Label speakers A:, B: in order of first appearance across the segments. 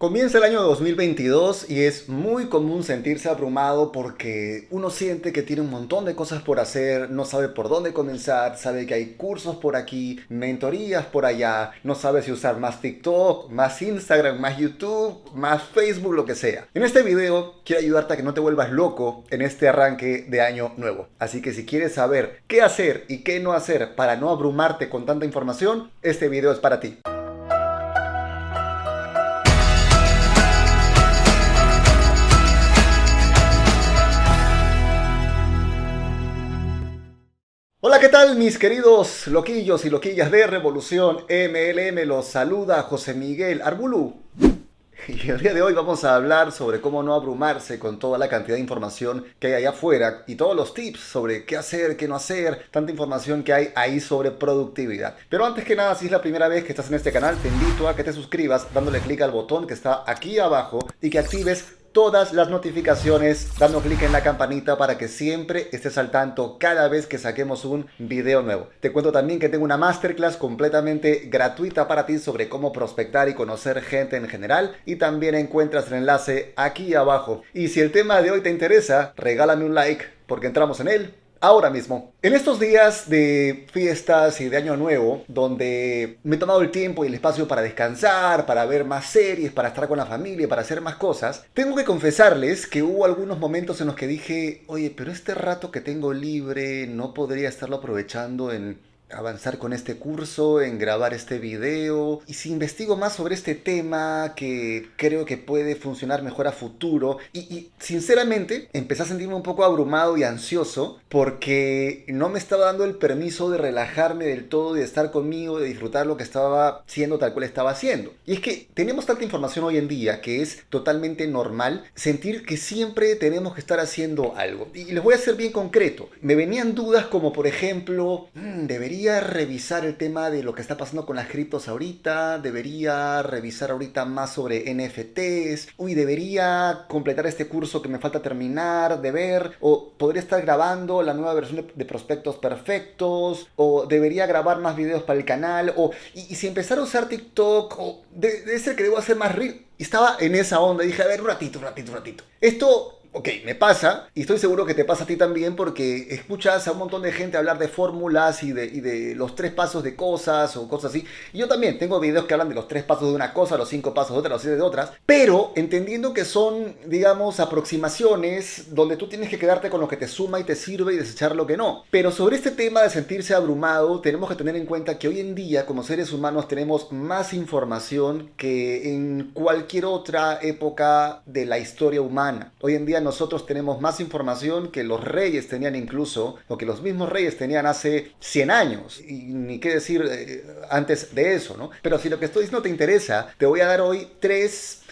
A: Comienza el año 2022 y es muy común sentirse abrumado porque uno siente que tiene un montón de cosas por hacer, no sabe por dónde comenzar, sabe que hay cursos por aquí, mentorías por allá, no sabe si usar más TikTok, más Instagram, más YouTube, más Facebook, lo que sea. En este video quiero ayudarte a que no te vuelvas loco en este arranque de año nuevo. Así que si quieres saber qué hacer y qué no hacer para no abrumarte con tanta información, este video es para ti. Tal mis queridos loquillos y loquillas de Revolución MLM? Los saluda José Miguel Arbulú. Y el día de hoy vamos a hablar sobre cómo no abrumarse con toda la cantidad de información que hay allá afuera y todos los tips sobre qué hacer, qué no hacer, tanta información que hay ahí sobre productividad. Pero antes que nada, si es la primera vez que estás en este canal, te invito a que te suscribas dándole clic al botón que está aquí abajo y que actives todas las notificaciones dando clic en la campanita para que siempre estés al tanto cada vez que saquemos un video nuevo. Te cuento también que tengo una masterclass completamente gratuita para ti sobre cómo prospectar y conocer gente en general y también encuentras el enlace aquí abajo. Y si el tema de hoy te interesa, regálame un like porque entramos en él ahora mismo. En estos días de fiestas y de año nuevo, donde me he tomado el tiempo y el espacio para descansar, para ver más series, para estar con la familia, para hacer más cosas, tengo que confesarles que hubo algunos momentos en los que dije, oye, pero este rato que tengo libre no podría estarlo aprovechando en avanzar con este curso, en grabar este video. Y si investigo más sobre este tema que creo que puede funcionar mejor a futuro. Y, sinceramente empecé a sentirme un poco abrumado y ansioso porque no me estaba dando el permiso de relajarme del todo, de estar conmigo, de disfrutar lo que estaba siendo tal cual estaba haciendo. Y es que tenemos tanta información hoy en día que es totalmente normal sentir que siempre tenemos que estar haciendo algo. Y les voy a ser bien concreto. Me venían dudas como por ejemplo, mm, debería debería revisar el tema de lo que está pasando con las criptos ahorita, debería revisar ahorita más sobre NFTs, uy, debería completar este curso que me falta terminar de ver, o podría estar grabando la nueva versión de, prospectos perfectos, o debería grabar más videos para el canal, o y, si empezar a usar TikTok, o debe ser que debo hacer más real. Y estaba en esa onda, dije, a ver, un ratito, un ratito, un ratito. Esto ok, me pasa, y estoy seguro que te pasa a ti también porque escuchas a un montón de gente hablar de fórmulas y de, los tres pasos de cosas o cosas así. Yo también tengo videos que hablan de los tres pasos de una cosa, los cinco pasos de otra, los siete de otras, pero entendiendo que son, digamos, aproximaciones donde tú tienes que quedarte con lo que te suma y te sirve y desechar lo que no. Pero sobre este tema de sentirse abrumado, tenemos que tener en cuenta que hoy en día, como seres humanos, tenemos más información que en cualquier otra época de la historia humana. Hoy en día nosotros tenemos más información que los reyes tenían incluso, o que los mismos reyes tenían hace 100 años, y ni qué decir eh, antes de eso, ¿no? Pero si lo que estoy diciendo te interesa, te voy a dar hoy tres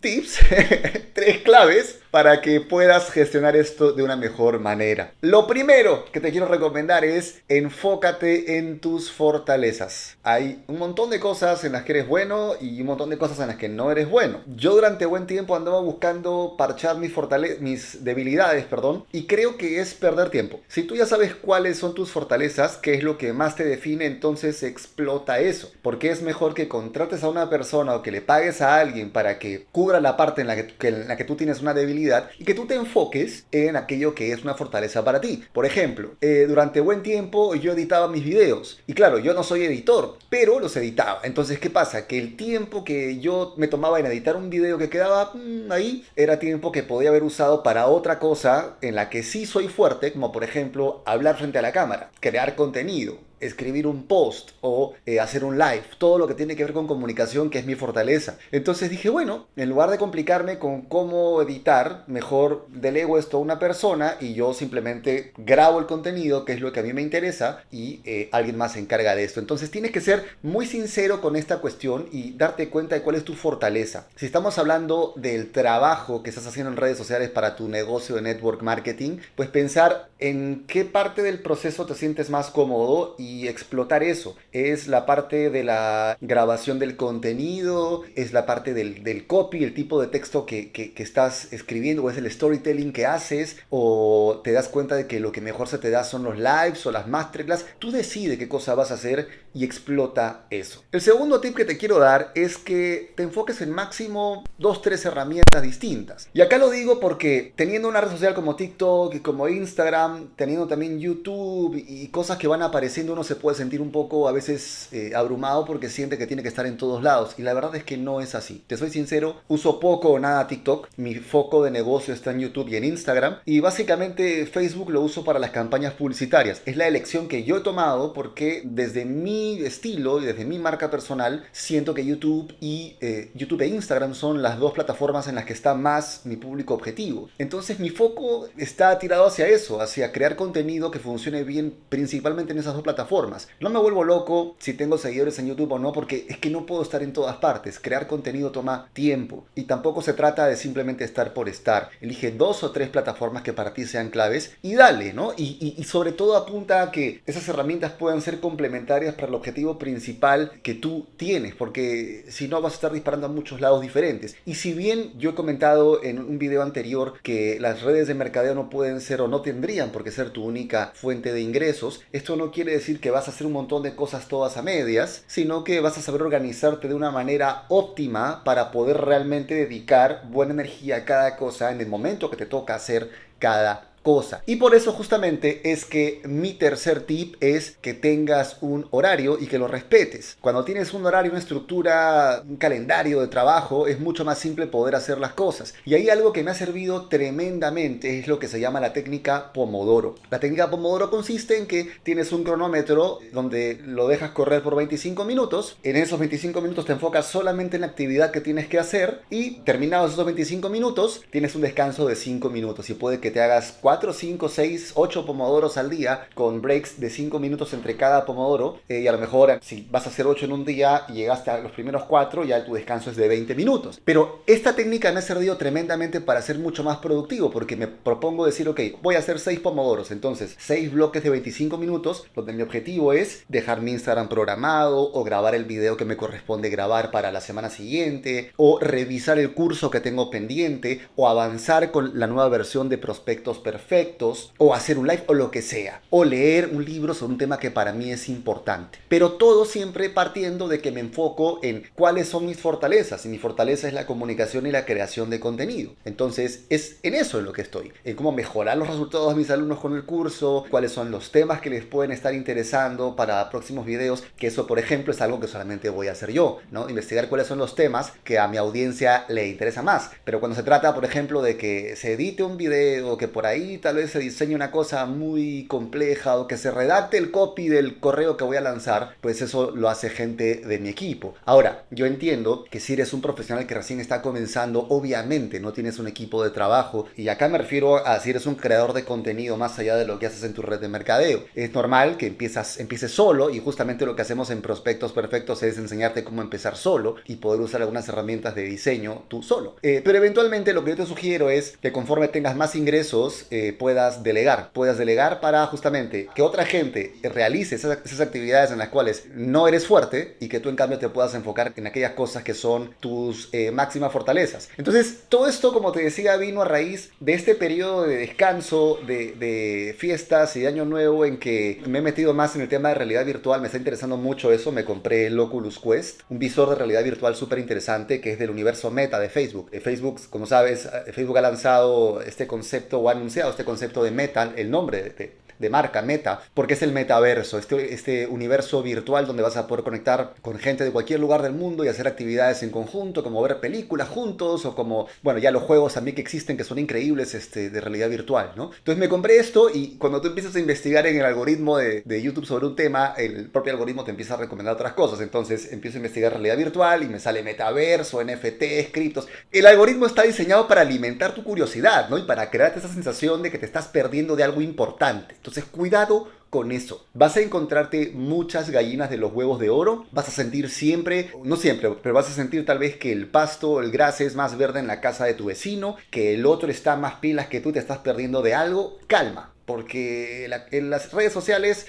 A: tips, tres claves para que puedas gestionar esto de una mejor manera. Lo primero que te quiero recomendar es enfócate en tus fortalezas. Hay un montón de cosas en las que eres bueno y un montón de cosas en las que no eres bueno. Yo durante buen tiempo andaba buscando parchar mis, mis debilidades, perdón, y creo que es perder tiempo. Si tú ya sabes cuáles son tus fortalezas, qué es lo que más te define, entonces explota eso. Porque es mejor que contrates a una persona o que le pagues a alguien para que cubra la parte en la que, en la que tú tienes una debilidad y que tú te enfoques en aquello que es una fortaleza para ti. Por ejemplo, eh, durante buen tiempo yo editaba mis videos y claro, yo no soy editor, pero los editaba. Entonces, ¿qué pasa? Que el tiempo que yo me tomaba en editar un video que quedaba mm, ahí era tiempo que podía haber usado para otra cosa en la que sí soy fuerte, como por ejemplo hablar frente a la cámara, crear contenido, escribir un post o eh, hacer un live, todo lo que tiene que ver con comunicación, que es mi fortaleza. Entonces dije, bueno, en lugar de complicarme con cómo editar, mejor delego esto a una persona y yo simplemente grabo el contenido, que es lo que a mí me interesa, y eh, alguien más se encarga de esto. Entonces tienes que ser muy sincero con esta cuestión y darte cuenta de cuál es tu fortaleza. Si estamos hablando del trabajo que estás haciendo en redes sociales para tu negocio de network marketing, pues pensar en qué parte del proceso te sientes más cómodo y y explotar eso. Es la parte de la grabación del contenido, es la parte del, del copy, el tipo de texto que, que, estás escribiendo, o es el storytelling que haces, o te das cuenta de que lo que mejor se te da son los lives o las masterclass. Tú decides qué cosa vas a hacer y explota eso. El segundo tip que te quiero dar es que te enfoques en máximo dos, tres herramientas distintas. Y acá lo digo porque teniendo una red social como TikTok y como Instagram, teniendo también YouTube y cosas que van apareciendo, se puede sentir un poco a veces eh, abrumado porque siente que tiene que estar en todos lados. Y la verdad es que no es así. Te soy sincero, uso poco o nada TikTok. Mi foco de negocio está en YouTube y en Instagram. Y básicamente Facebook lo uso para las campañas publicitarias. Es la elección que yo he tomado porque desde mi estilo y desde mi marca personal siento que YouTube y eh, YouTube e Instagram son las dos plataformas en las que está más mi público objetivo. Entonces mi foco está tirado hacia eso, hacia crear contenido que funcione bien principalmente en esas dos plataformas. No me vuelvo loco si tengo seguidores en YouTube o no, porque es que no puedo estar en todas partes. Crear contenido toma tiempo y tampoco se trata de simplemente estar por estar. Elige dos o tres plataformas que para ti sean claves y dale, ¿no? Y, y sobre todo apunta a que esas herramientas puedan ser complementarias para el objetivo principal que tú tienes, porque si no vas a estar disparando a muchos lados diferentes. Y si bien yo he comentado en un video anterior que las redes de mercadeo no pueden ser o no tendrían por qué ser tu única fuente de ingresos, esto no quiere decir que vas a hacer un montón de cosas todas a medias, sino que vas a saber organizarte de una manera óptima para poder realmente dedicar buena energía a cada cosa en el momento que te toca hacer cada cosa. Y por eso justamente es que mi tercer tip es que tengas un horario y que lo respetes. Cuando tienes un horario, una estructura, un calendario de trabajo, es mucho más simple poder hacer las cosas. Y ahí algo que me ha servido tremendamente es lo que se llama la técnica Pomodoro. La técnica Pomodoro consiste en que tienes un cronómetro donde lo dejas correr por 25 minutos. En esos 25 minutos te enfocas solamente en la actividad que tienes que hacer y terminados esos 25 minutos tienes un descanso de 5 minutos y puede que te hagas 4, 5, 6, 8 pomodoros al día con breaks de 5 minutos entre cada pomodoro. Eh, y a lo mejor si vas a hacer 8 en un día y llegaste a los primeros 4, ya tu descanso es de 20 minutos. Pero esta técnica me ha servido tremendamente para ser mucho más productivo porque me propongo decir, ok, voy a hacer 6 pomodoros. Entonces, 6 bloques de 25 minutos, donde mi objetivo es dejar mi Instagram programado o grabar el video que me corresponde grabar para la semana siguiente o revisar el curso que tengo pendiente o avanzar con la nueva versión de prospectos perfectos perfectos, o hacer un live, o lo que sea, o leer un libro sobre un tema que para mí es importante. Pero todo siempre partiendo de que me enfoco en cuáles son mis fortalezas, y mi fortaleza es la comunicación y la creación de contenido. Entonces, es en eso en lo que estoy, en cómo mejorar los resultados de mis alumnos con el curso, cuáles son los temas que les pueden estar interesando para próximos videos, que eso, por ejemplo, es algo que solamente voy a hacer yo, ¿no? Investigar cuáles son los temas que a mi audiencia le interesa más. Pero cuando se trata, por ejemplo, de que se edite un video, que por ahí tal vez se diseñe una cosa muy compleja o que se redacte el copy del correo que voy a lanzar, pues eso lo hace gente de mi equipo. Ahora, yo entiendo que si eres un profesional que recién está comenzando, obviamente no tienes un equipo de trabajo y acá me refiero a si eres un creador de contenido más allá de lo que haces en tu red de mercadeo. Es normal que empiezas, empieces solo y justamente lo que hacemos en Prospectos Perfectos es enseñarte cómo empezar solo y poder usar algunas herramientas de diseño tú solo. Eh, pero eventualmente lo que yo te sugiero es que conforme tengas más ingresos, eh, puedas delegar. Puedas delegar para justamente que otra gente realice esas, actividades en las cuales no eres fuerte y que tú en cambio te puedas enfocar en aquellas cosas que son tus eh, máximas fortalezas. Entonces, todo esto, como te decía, vino a raíz de este periodo de descanso, de, fiestas y de año nuevo en que me he metido más en el tema de realidad virtual. Me está interesando mucho eso. Me compré el Oculus Quest, un visor de realidad virtual súper interesante que es del universo meta de Facebook. Eh, Facebook, como sabes, eh, Facebook ha lanzado este concepto o ha anunciado este concepto de meta, el nombre de, de marca, meta, porque es el metaverso, este, este universo virtual donde vas a poder conectar con gente de cualquier lugar del mundo y hacer actividades en conjunto, como ver películas juntos o como, bueno, ya los juegos también que existen que son increíbles este, de realidad virtual, ¿no? Entonces me compré esto y cuando tú empiezas a investigar en el algoritmo de, de YouTube sobre un tema, el propio algoritmo te empieza a recomendar otras cosas, entonces empiezo a investigar realidad virtual y me sale metaverso, NFT, criptos. El algoritmo está diseñado para alimentar tu curiosidad, ¿no? Y para crearte esa sensación de que te estás perdiendo de algo importante. Cuidado con eso. Vas a encontrarte muchas gallinas de los huevos de oro. Vas a sentir siempre, no siempre, pero vas a sentir tal vez que el pasto, el gras es más verde en la casa de tu vecino, que el otro está más pilas que tú te estás perdiendo de algo. Calma, porque en las redes sociales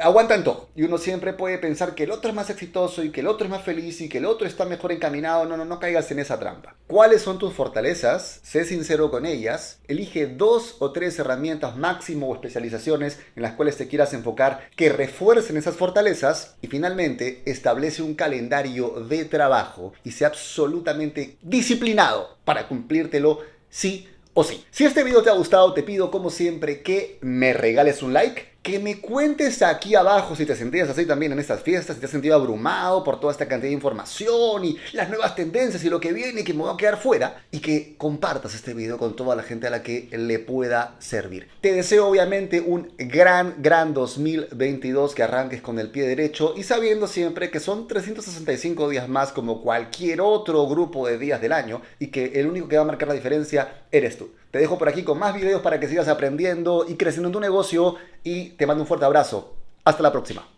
A: aguantan todo. Y uno siempre puede pensar que el otro es más exitoso y que el otro es más feliz y que el otro está mejor encaminado. No, no, no caigas en esa trampa. ¿Cuáles son tus fortalezas? Sé sincero con ellas. Elige dos o tres herramientas máximo o especializaciones en las cuales te quieras enfocar que refuercen esas fortalezas. Y finalmente, establece un calendario de trabajo y sea absolutamente disciplinado para cumplírtelo sí o sí. Si este video te ha gustado, te pido como siempre que me regales un like que me cuentes aquí abajo si te sentías así también en estas fiestas, si te has sentido abrumado por toda esta cantidad de información y las nuevas tendencias y lo que viene y que me voy a quedar fuera y que compartas este video con toda la gente a la que le pueda servir. Te deseo obviamente un gran, gran 2022 que arranques con el pie derecho y sabiendo siempre que son 365 días más como cualquier otro grupo de días del año y que el único que va a marcar la diferencia eres tú. Te dejo por aquí con más videos para que sigas aprendiendo y creciendo en tu negocio y te mando un fuerte abrazo. Hasta la próxima.